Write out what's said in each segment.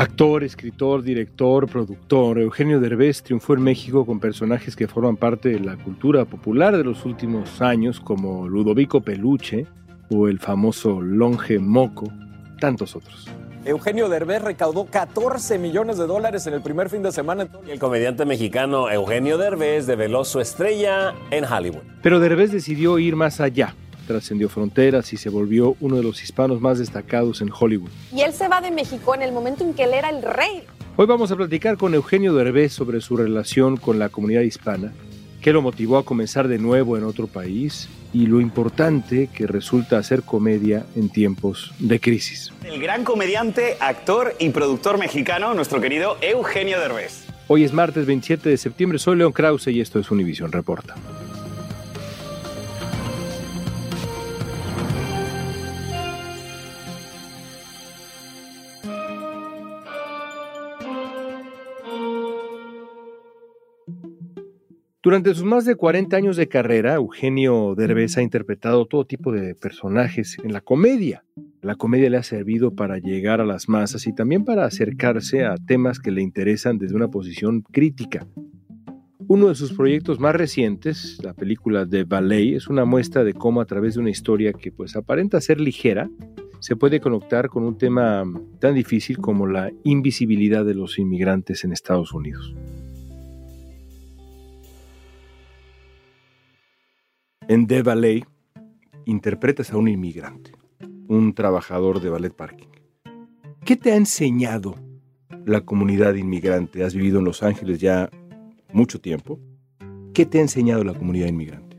Actor, escritor, director, productor, Eugenio Derbez triunfó en México con personajes que forman parte de la cultura popular de los últimos años, como Ludovico Peluche o el famoso Longe Moco, tantos otros. Eugenio Derbez recaudó 14 millones de dólares en el primer fin de semana. El comediante mexicano Eugenio Derbez develó su estrella en Hollywood. Pero Derbez decidió ir más allá. Trascendió fronteras y se volvió uno de los hispanos más destacados en Hollywood. Y él se va de México en el momento en que él era el rey. Hoy vamos a platicar con Eugenio Derbez sobre su relación con la comunidad hispana, qué lo motivó a comenzar de nuevo en otro país y lo importante que resulta hacer comedia en tiempos de crisis. El gran comediante, actor y productor mexicano, nuestro querido Eugenio Derbez. Hoy es martes 27 de septiembre, soy León Krause y esto es Univision Reporta. Durante sus más de 40 años de carrera, Eugenio Derbez ha interpretado todo tipo de personajes en la comedia. La comedia le ha servido para llegar a las masas y también para acercarse a temas que le interesan desde una posición crítica. Uno de sus proyectos más recientes, la película de Ballet, es una muestra de cómo a través de una historia que pues aparenta ser ligera, se puede conectar con un tema tan difícil como la invisibilidad de los inmigrantes en Estados Unidos. En The Ballet interpretas a un inmigrante, un trabajador de ballet parking. ¿Qué te ha enseñado la comunidad inmigrante? Has vivido en Los Ángeles ya mucho tiempo. ¿Qué te ha enseñado la comunidad inmigrante?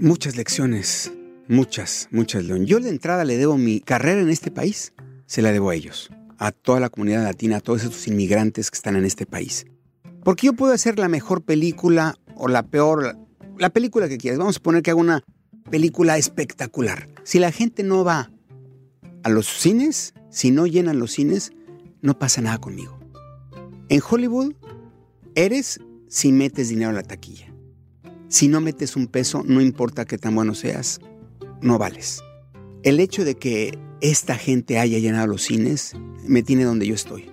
Muchas lecciones, muchas, muchas, León. Yo de entrada le debo mi carrera en este país, se la debo a ellos, a toda la comunidad latina, a todos esos inmigrantes que están en este país. Porque yo puedo hacer la mejor película o la peor, la película que quieras. Vamos a poner que haga una película espectacular. Si la gente no va a los cines, si no llenan los cines, no pasa nada conmigo. En Hollywood, eres si metes dinero a la taquilla. Si no metes un peso, no importa qué tan bueno seas, no vales. El hecho de que esta gente haya llenado los cines me tiene donde yo estoy.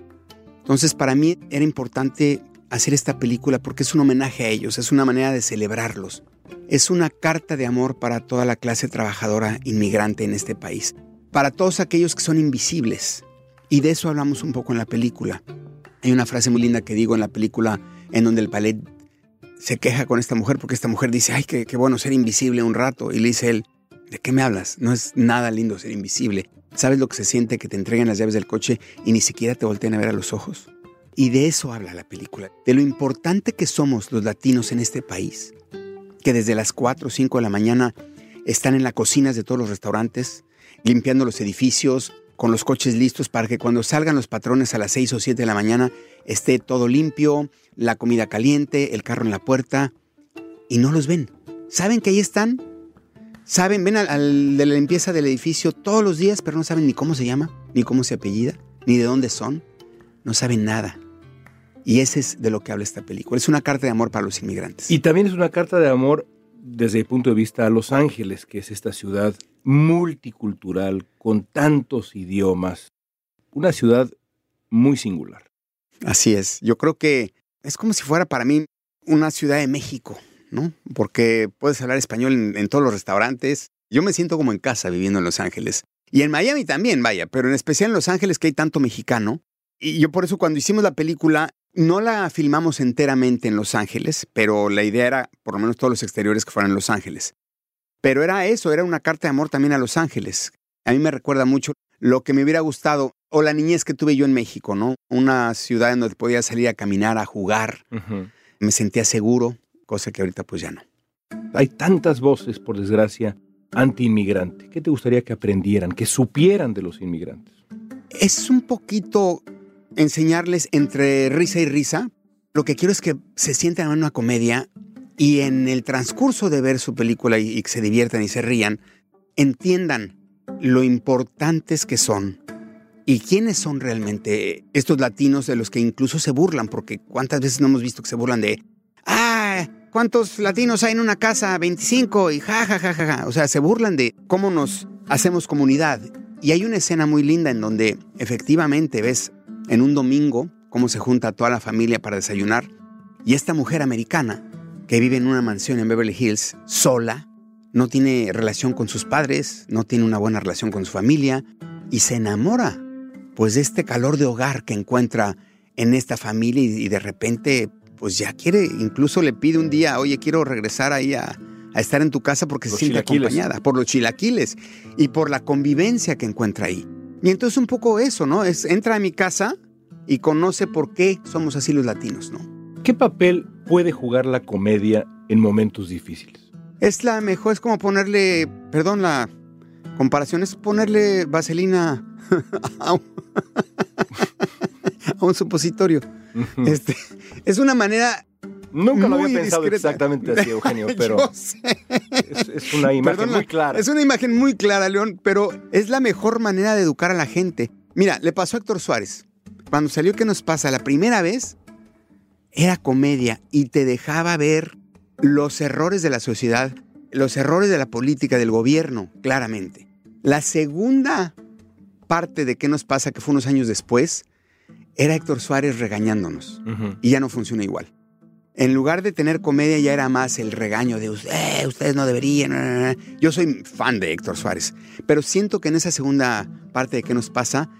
Entonces, para mí era importante hacer esta película porque es un homenaje a ellos, es una manera de celebrarlos. Es una carta de amor para toda la clase trabajadora inmigrante en este país, para todos aquellos que son invisibles. Y de eso hablamos un poco en la película. Hay una frase muy linda que digo en la película en donde el ballet se queja con esta mujer porque esta mujer dice, ay, qué, qué bueno ser invisible un rato. Y le dice él, ¿de qué me hablas? No es nada lindo ser invisible. ¿Sabes lo que se siente que te entreguen las llaves del coche y ni siquiera te volteen a ver a los ojos? Y de eso habla la película, de lo importante que somos los latinos en este país, que desde las 4 o 5 de la mañana están en las cocinas de todos los restaurantes, limpiando los edificios, con los coches listos para que cuando salgan los patrones a las 6 o 7 de la mañana esté todo limpio, la comida caliente, el carro en la puerta, y no los ven. ¿Saben que ahí están? ¿Saben? Ven al, al de la limpieza del edificio todos los días, pero no saben ni cómo se llama, ni cómo se apellida, ni de dónde son. No saben nada. Y ese es de lo que habla esta película. Es una carta de amor para los inmigrantes. Y también es una carta de amor desde el punto de vista a Los Ángeles, que es esta ciudad multicultural con tantos idiomas. Una ciudad muy singular. Así es. Yo creo que es como si fuera para mí una ciudad de México, ¿no? Porque puedes hablar español en, en todos los restaurantes. Yo me siento como en casa viviendo en Los Ángeles. Y en Miami también, vaya, pero en especial en Los Ángeles que hay tanto mexicano. Y yo por eso cuando hicimos la película, no la filmamos enteramente en Los Ángeles, pero la idea era por lo menos todos los exteriores que fueran en Los Ángeles. Pero era eso, era una carta de amor también a Los Ángeles. A mí me recuerda mucho lo que me hubiera gustado, o la niñez que tuve yo en México, ¿no? Una ciudad en donde podía salir a caminar, a jugar. Me sentía seguro, cosa que ahorita pues ya no. Hay tantas voces, por desgracia, anti-inmigrante. ¿Qué te gustaría que aprendieran, que supieran de los inmigrantes? Es un poquito enseñarles entre risa y risa. Lo que quiero es que se sientan en una comedia y en el transcurso de ver su película y, que se diviertan y se rían, entiendan lo importantes que son y quiénes son realmente estos latinos de los que incluso se burlan, porque cuántas veces no hemos visto que se burlan de, ah, ¿cuántos latinos hay en una casa? 25 y ja, ja, ja, ja, ja. O sea, se burlan de cómo nos hacemos comunidad. Y hay una escena muy linda en donde efectivamente ves en un domingo cómo se junta toda la familia para desayunar y esta mujer americana que vive en una mansión en Beverly Hills sola, no tiene relación con sus padres, no tiene una buena relación con su familia y se enamora pues de este calor de hogar que encuentra en esta familia y, de repente pues ya quiere, incluso le pide un día, oye, quiero regresar ahí a, a estar en tu casa porque se siente acompañada por los chilaquiles y por la convivencia que encuentra ahí. Y entonces un poco eso, ¿no? Es entra a mi casa y conoce por qué somos así los latinos, ¿no? ¿Qué papel puede jugar la comedia en momentos difíciles? Es la mejor, es como ponerle, perdón, la comparación es ponerle vaselina a un, a un supositorio. este, es una manera Nunca lo había pensado discreta. exactamente así, Eugenio, pero es, es una imagen Perdona, muy clara. Es una imagen muy clara, León, pero es la mejor manera de educar a la gente. Mira, le pasó a Héctor Suárez. Cuando salió ¿Qué nos pasa? La primera vez era comedia y te dejaba ver los errores de la sociedad, los errores de la política, del gobierno, claramente. La segunda parte de ¿Qué nos pasa? que fue unos años después, era Héctor Suárez regañándonos. Y ya no funciona igual. En lugar de tener comedia ya era más el regaño de "Eh, ustedes no deberían. na, na, na". Yo soy fan de Héctor Suárez, pero siento que en esa segunda parte de qué nos pasa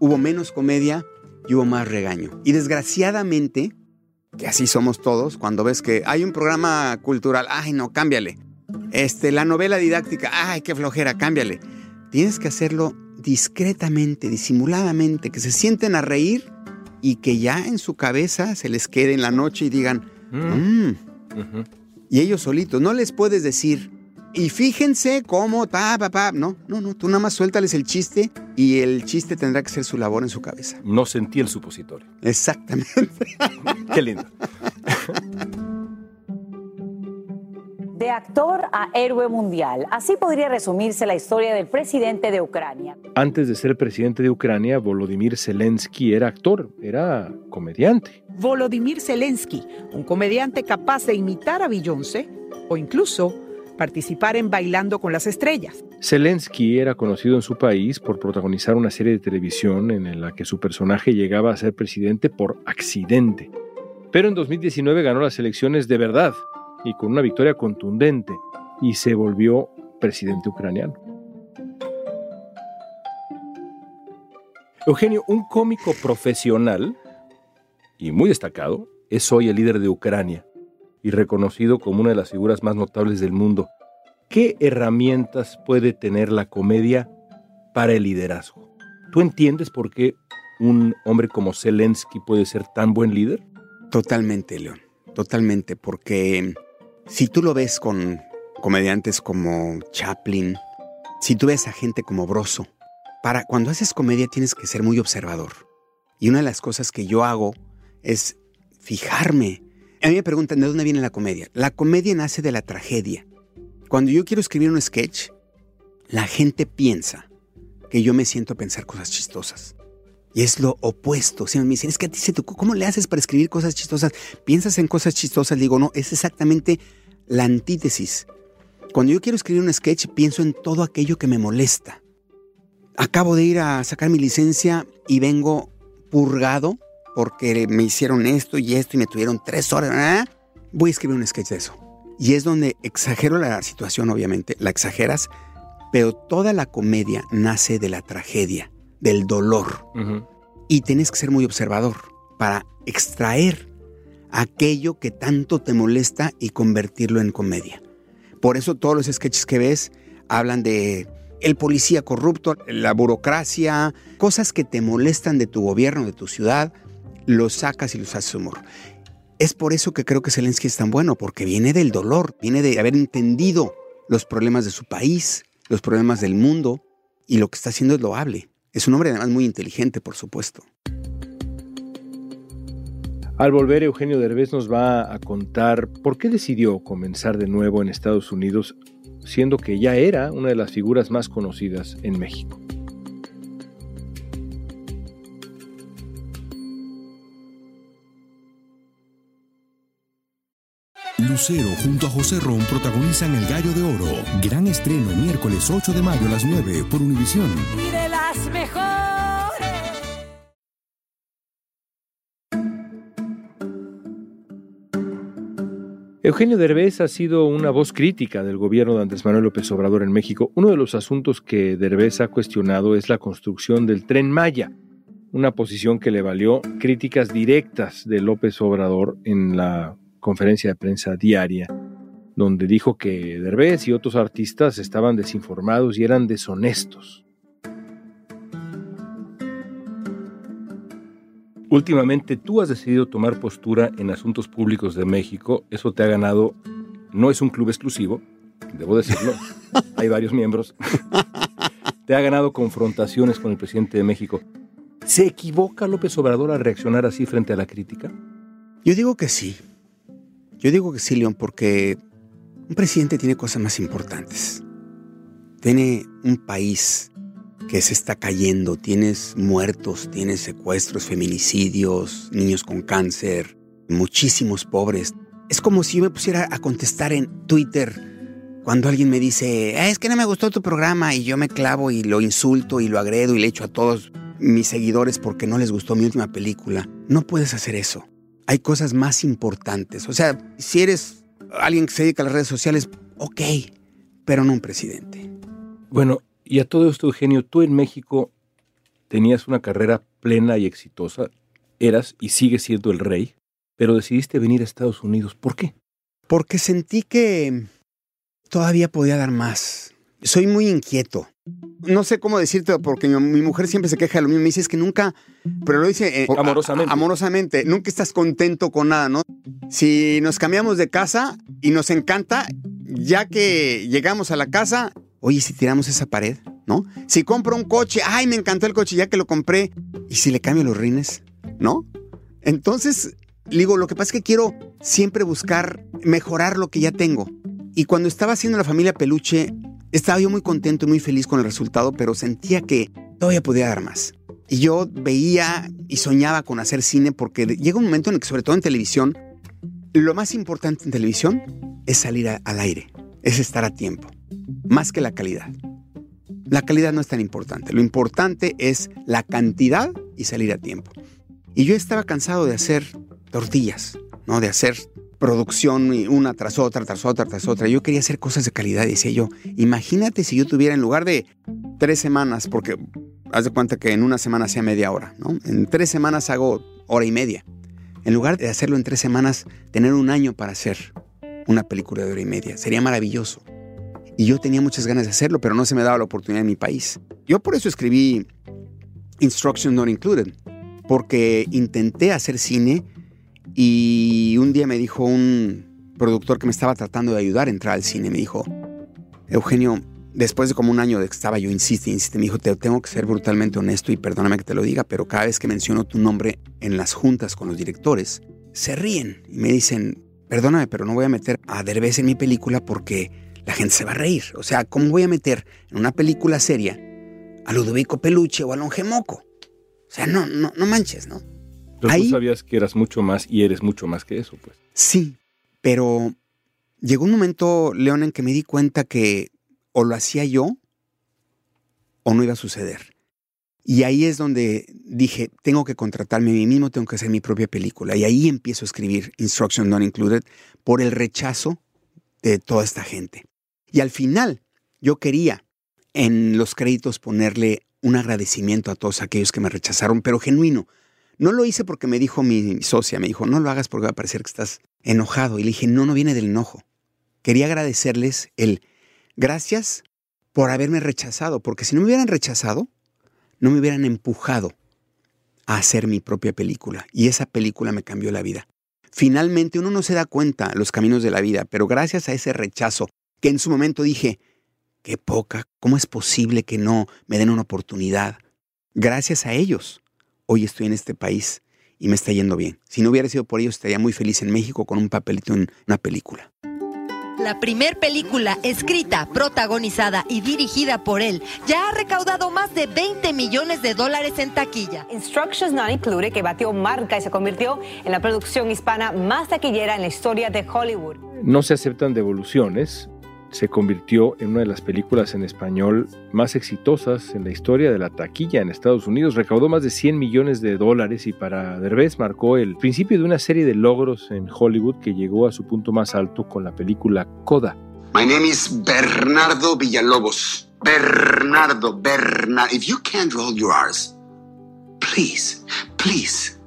hubo menos comedia y hubo más regaño. Y desgraciadamente, que así somos todos, cuando ves que hay un programa cultural, ay no, cámbiale. Este, la novela didáctica, ay qué flojera, cámbiale. Tienes que hacerlo discretamente, disimuladamente, que se sienten a reír y que ya en su cabeza se les quede en la noche y digan, "Mm". Y ellos solitos, no les puedes decir, y fíjense cómo, pa, pa, pa. No, no, no, tú nada más suéltales el chiste y el chiste tendrá que ser su labor en su cabeza. No sentí el supositorio. Exactamente. Qué lindo. De actor a héroe mundial. Así podría resumirse la historia del presidente de Ucrania. Antes de ser presidente de Ucrania, Volodymyr Zelensky era actor, era comediante. Volodymyr Zelensky, un comediante capaz de imitar a Beyoncé o incluso participar en Bailando con las Estrellas. Zelensky era conocido en su país por protagonizar una serie de televisión en la que su personaje llegaba a ser presidente por accidente. Pero en 2019 ganó las elecciones de verdad y con una victoria contundente y se volvió presidente ucraniano. Eugenio, un cómico profesional y muy destacado, es hoy el líder de Ucrania y reconocido como una de las figuras más notables del mundo. ¿Qué herramientas puede tener la comedia para el liderazgo? ¿Tú entiendes por qué un hombre como Zelensky puede ser tan buen líder? Totalmente, León. Totalmente, porque si tú lo ves con comediantes como Chaplin, si tú ves a gente como Broso, para cuando haces comedia tienes que ser muy observador. Y una de las cosas que yo hago es fijarme. A mí me preguntan de dónde viene la comedia. La comedia nace de la tragedia. Cuando yo quiero escribir un sketch, la gente piensa que yo me siento a pensar cosas chistosas. Y es lo opuesto. Si me dicen, es que a ti se te... ¿Cómo le haces para escribir cosas chistosas? ¿Piensas en cosas chistosas? Digo, no, es exactamente la antítesis. Cuando yo quiero escribir un sketch, pienso en todo aquello que me molesta. Acabo de ir a sacar mi licencia y vengo purgado porque me hicieron esto y esto y me tuvieron tres horas. ¿eh? Voy a escribir un sketch de eso. Y es donde exagero la situación, obviamente, la exageras, pero toda la comedia nace de la tragedia, del dolor. Y tienes que ser muy observador para extraer aquello que tanto te molesta y convertirlo en comedia. Por eso todos los sketches que ves hablan de el policía corrupto, la burocracia, cosas que te molestan de tu gobierno, de tu ciudad, los sacas y los haces humor. Es por eso que creo que Zelensky es tan bueno, porque viene del dolor, viene de haber entendido los problemas de su país, los problemas del mundo, y lo que está haciendo es loable. Es un hombre además muy inteligente, por supuesto. Al volver, Eugenio Derbez nos va a contar por qué decidió comenzar de nuevo en Estados Unidos, siendo que ya era una de las figuras más conocidas en México. Lucero junto a José Ron protagonizan El Gallo de Oro. Gran estreno miércoles 8 de mayo a las 9 por Univisión. Y de las mejores. Eugenio Derbez ha sido una voz crítica del gobierno de Andrés Manuel López Obrador en México. Uno de los asuntos que Derbez ha cuestionado es la construcción del tren Maya, una posición que le valió críticas directas de López Obrador en la conferencia de prensa diaria, donde dijo que Derbez y otros artistas estaban desinformados y eran deshonestos. Últimamente tú has decidido tomar postura en asuntos públicos de México. Eso te ha ganado, no es un club exclusivo, debo decirlo, hay varios miembros. te ha ganado confrontaciones con el presidente de México. ¿Se equivoca López Obrador al reaccionar así frente a la crítica? Yo digo que sí. Yo digo que sí, León, porque un presidente tiene cosas más importantes. Tiene un país que se está cayendo, tienes muertos, tienes secuestros, feminicidios, niños con cáncer, muchísimos pobres. Es como si yo me pusiera a contestar en Twitter cuando alguien me dice, es que no me gustó tu programa y yo me clavo y lo insulto y lo agredo y le echo a todos mis seguidores porque no les gustó mi última película. No puedes hacer eso hay cosas más importantes. O sea, si eres alguien que se dedica a las redes sociales, ok, pero no un presidente. Bueno, y a todo esto, Eugenio, tú en México tenías una carrera plena y exitosa, eras y sigues siendo el rey, pero decidiste venir a Estados Unidos. ¿Por qué? Porque sentí que todavía podía dar más. Soy muy inquieto no sé cómo decirte, porque mi, mujer siempre se queja de lo mismo. Me dice, es que nunca, pero lo dice eh, amorosamente. amorosamente, nunca estás contento con nada, ¿no? Si nos cambiamos de casa y nos encanta, ya que llegamos a la casa, oye, si tiramos esa pared, ¿no? Si compro un coche, ay, me encantó el coche ya que lo compré, y si le cambio los rines, ¿no? Entonces, digo, lo que pasa es que quiero siempre buscar mejorar lo que ya tengo. Y cuando estaba haciendo la familia Peluche, estaba yo muy contento y muy feliz con el resultado, pero sentía que todavía podía dar más. Y yo veía y soñaba con hacer cine porque llega un momento en el que, sobre todo en televisión, lo más importante en televisión es salir al aire, es estar a tiempo, más que la calidad. La calidad no es tan importante, lo importante es la cantidad y salir a tiempo. Y yo estaba cansado de hacer tortillas, ¿no? De hacer producción una tras otra, tras otra, tras otra. Yo quería hacer cosas de calidad, decía yo. Imagínate si yo tuviera en lugar de tres semanas, porque haz de cuenta que en una semana sea media hora, ¿no? En tres semanas hago hora y media. En lugar de hacerlo en tres semanas, tener un año para hacer una película de hora y media. Sería maravilloso. Y yo tenía muchas ganas de hacerlo, pero no se me daba la oportunidad en mi país. Yo por eso escribí Instruction Not Included, porque intenté hacer cine y un día me dijo un productor que me estaba tratando de ayudar a entrar al cine, me dijo, Eugenio, después de como un año de que estaba yo, insiste, insiste, me dijo, te tengo que ser brutalmente honesto y perdóname que te lo diga, pero cada vez que menciono tu nombre en las juntas con los directores, se ríen y me dicen, perdóname, pero no voy a meter a Derbez en mi película porque la gente se va a reír. O sea, ¿cómo voy a meter en una película seria a Ludovico Peluche o a Longemoco? O sea, no, no, no manches, ¿no? Pero tú sabías que eras mucho más y eres mucho más que eso, pues. Sí, pero llegó un momento, León, en que me di cuenta que o lo hacía yo o no iba a suceder. Y ahí es donde dije, tengo que contratarme a mí mismo, tengo que hacer mi propia película. Y ahí empiezo a escribir Instruction Not Included por el rechazo de toda esta gente. Y al final, yo quería en los créditos ponerle un agradecimiento a todos aquellos que me rechazaron, pero genuino. No lo hice porque me dijo mi socia, me dijo, no lo hagas porque va a parecer que estás enojado. Y le dije, no, no viene del enojo. Quería agradecerles el gracias por haberme rechazado, porque si no me hubieran rechazado, no me hubieran empujado a hacer mi propia película. Y esa película me cambió la vida. Finalmente uno no se da cuenta los caminos de la vida, pero gracias a ese rechazo, que en su momento dije, qué poca, ¿cómo es posible que no me den una oportunidad? Gracias a ellos, hoy estoy en este país y me está yendo bien. Si no hubiera sido por ellos, estaría muy feliz en México con un papelito en una película. La primer película escrita, protagonizada y dirigida por él ya ha recaudado más de 20 millones de dólares en taquilla. Instructions Not Included, que batió marca y se convirtió en la producción hispana más taquillera en la historia de Hollywood. No se aceptan devoluciones se convirtió en una de las películas en español más exitosas en la historia de la taquilla en Estados Unidos. Recaudó más de 100 millones de dólares y para Derbez marcó el principio de una serie de logros en Hollywood que llegó a su punto más alto con la película Coda. My name is Bernardo Villalobos. Bernardo, Bernardo. If you can't roll your R's, please, please,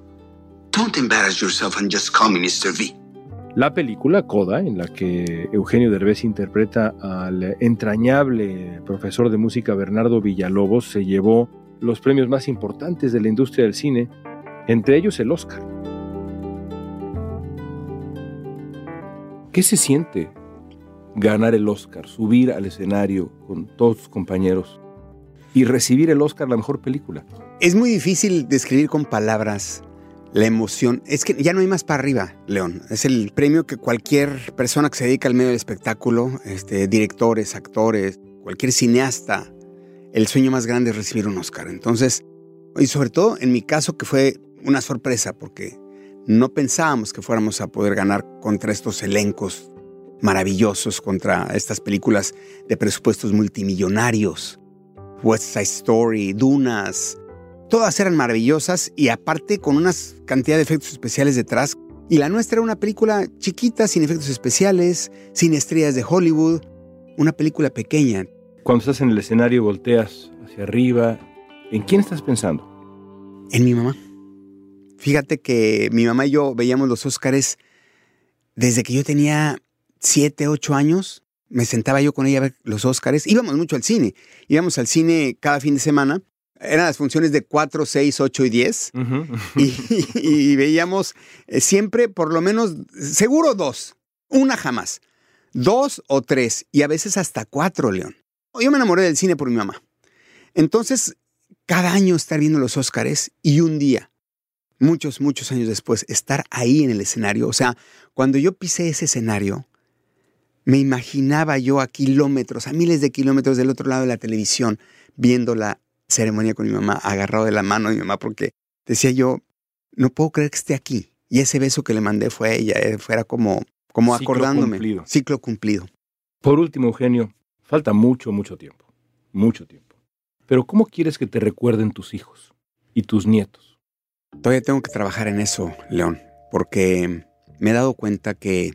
don't embarrass yourself and just call me Mr. V. La película Coda, en la que Eugenio Derbez interpreta al entrañable profesor de música Bernardo Villalobos, se llevó los premios más importantes de la industria del cine, entre ellos el Oscar. ¿Qué se siente ganar el Oscar, subir al escenario con todos sus compañeros y recibir el Oscar la mejor película? Es muy difícil describir con palabras la emoción. Es que ya no hay más para arriba, León. Es el premio que cualquier persona que se dedica al medio del espectáculo, este, directores, actores, cualquier cineasta, el sueño más grande es recibir un Oscar. Entonces, y sobre todo en mi caso que fue una sorpresa porque no pensábamos que fuéramos a poder ganar contra estos elencos maravillosos, contra estas películas de presupuestos multimillonarios. West Side Story, Dunas, Todas eran maravillosas y aparte con una cantidad de efectos especiales detrás. Y la nuestra era una película chiquita, sin efectos especiales, sin estrellas de Hollywood, una película pequeña. Cuando estás en el escenario volteas hacia arriba, ¿en quién estás pensando? En mi mamá. Fíjate que mi mamá y yo veíamos los Óscares desde que yo tenía 7, 8 años. Me sentaba yo con ella a ver los Óscares. Íbamos mucho al cine. Íbamos al cine cada fin de semana eran las funciones de 4, 6, 8 y 10. y, veíamos eh, siempre por lo menos, seguro dos, una jamás, dos o tres y a veces hasta cuatro, León. Yo me enamoré del cine por mi mamá. Entonces, cada año estar viendo los Óscares y un día, muchos, muchos años después, estar ahí en el escenario. O sea, cuando yo pisé ese escenario, me imaginaba yo a kilómetros, a miles de kilómetros del otro lado de la televisión, viéndola ceremonia con mi mamá, agarrado de la mano de mi mamá, porque decía yo, no puedo creer que esté aquí. Y ese beso que le mandé fue a ella, eh, fuera como, como Ciclo acordándome. Cumplido. Ciclo cumplido. Por último, Eugenio, falta mucho, mucho tiempo. Mucho tiempo. Pero ¿cómo quieres que te recuerden tus hijos y tus nietos? Todavía tengo que trabajar en eso, León, porque me he dado cuenta que,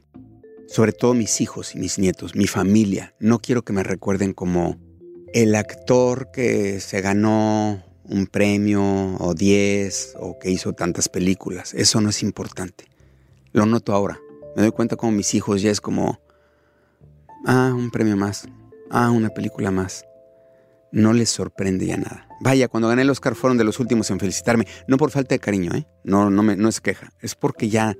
sobre todo mis hijos y mis nietos, mi familia, no quiero que me recuerden como el actor que se ganó un premio o 10 o que hizo tantas películas. Eso no es importante. Lo noto ahora. Me doy cuenta como mis hijos ya es como, ah, un premio más, ah, una película más. No les sorprende ya nada. Vaya, cuando gané el Oscar fueron de los últimos en felicitarme. No por falta de cariño, ¿eh? No, no, me, no es queja. Es porque ya,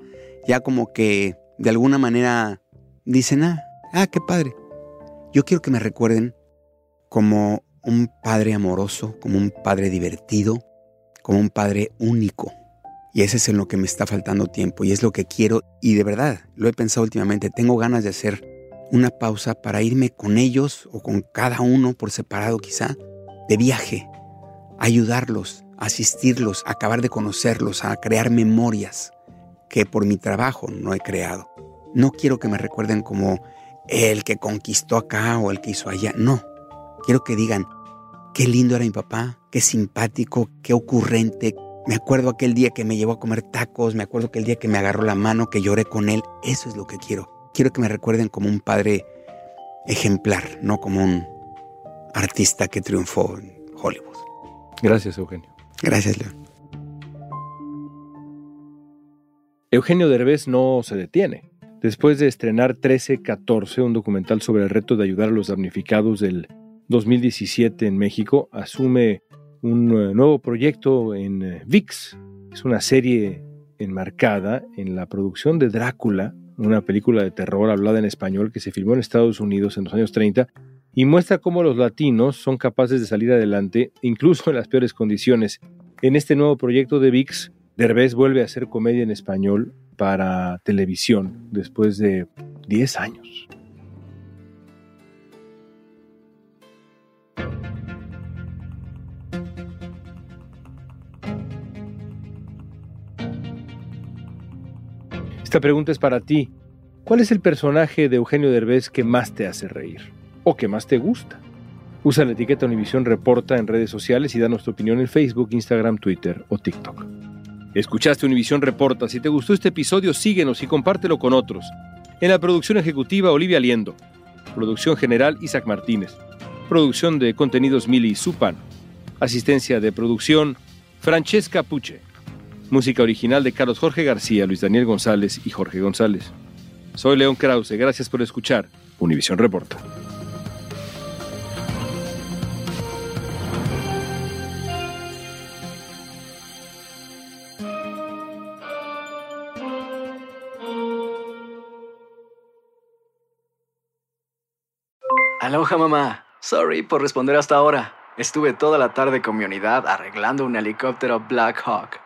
ya como que de alguna manera dicen, ah, ah, qué padre. Yo quiero que me recuerden como un padre amoroso, como un padre divertido, como un padre único. Y ese es en lo que me está faltando tiempo y es lo que quiero y de verdad lo he pensado últimamente. Tengo ganas de hacer una pausa para irme con ellos o con cada uno por separado quizá, de viaje, ayudarlos asistirlos, acabar de conocerlos, a crear memorias que por mi trabajo no he creado. No quiero que me recuerden como el que conquistó acá o el que hizo allá. No. Quiero que digan, qué lindo era mi papá, qué simpático, qué ocurrente. Me acuerdo aquel día que me llevó a comer tacos, me acuerdo aquel día que me agarró la mano, que lloré con él. Eso es lo que quiero. Quiero que me recuerden como un padre ejemplar, no como un artista que triunfó en Hollywood. Gracias, Eugenio. Gracias, León. Eugenio Derbez no se detiene. Después de estrenar 1314, un documental sobre el reto de ayudar a los damnificados del 2017 en México, asume un eh, nuevo proyecto en eh, VIX. Es una serie enmarcada en la producción de Drácula, una película de terror hablada en español que se filmó en Estados Unidos en los años 30 y muestra cómo los latinos son capaces de salir adelante incluso en las peores condiciones. En este nuevo proyecto de VIX, Derbez vuelve a hacer comedia en español para televisión después de 10 años. Esta pregunta es para ti. ¿Cuál es el personaje de Eugenio Derbez que más te hace reír? ¿O que más te gusta? Usa la etiqueta Univisión Reporta en redes sociales y danos tu opinión en Facebook, Instagram, Twitter o TikTok. Escuchaste Univisión Reporta. Si te gustó este episodio, síguenos y compártelo con otros. En la producción ejecutiva, Olivia Liendo. Producción general, Isaac Martínez. Producción de contenidos, Mili Supan. Asistencia de producción, Francesca Puche. Música original de Carlos Jorge García, Luis Daniel González y Jorge González. Soy León Krause. Gracias por escuchar Univisión Reporta. Aloha mamá. Sorry por responder hasta ahora. Estuve toda la tarde con mi unidad arreglando un helicóptero Black Hawk.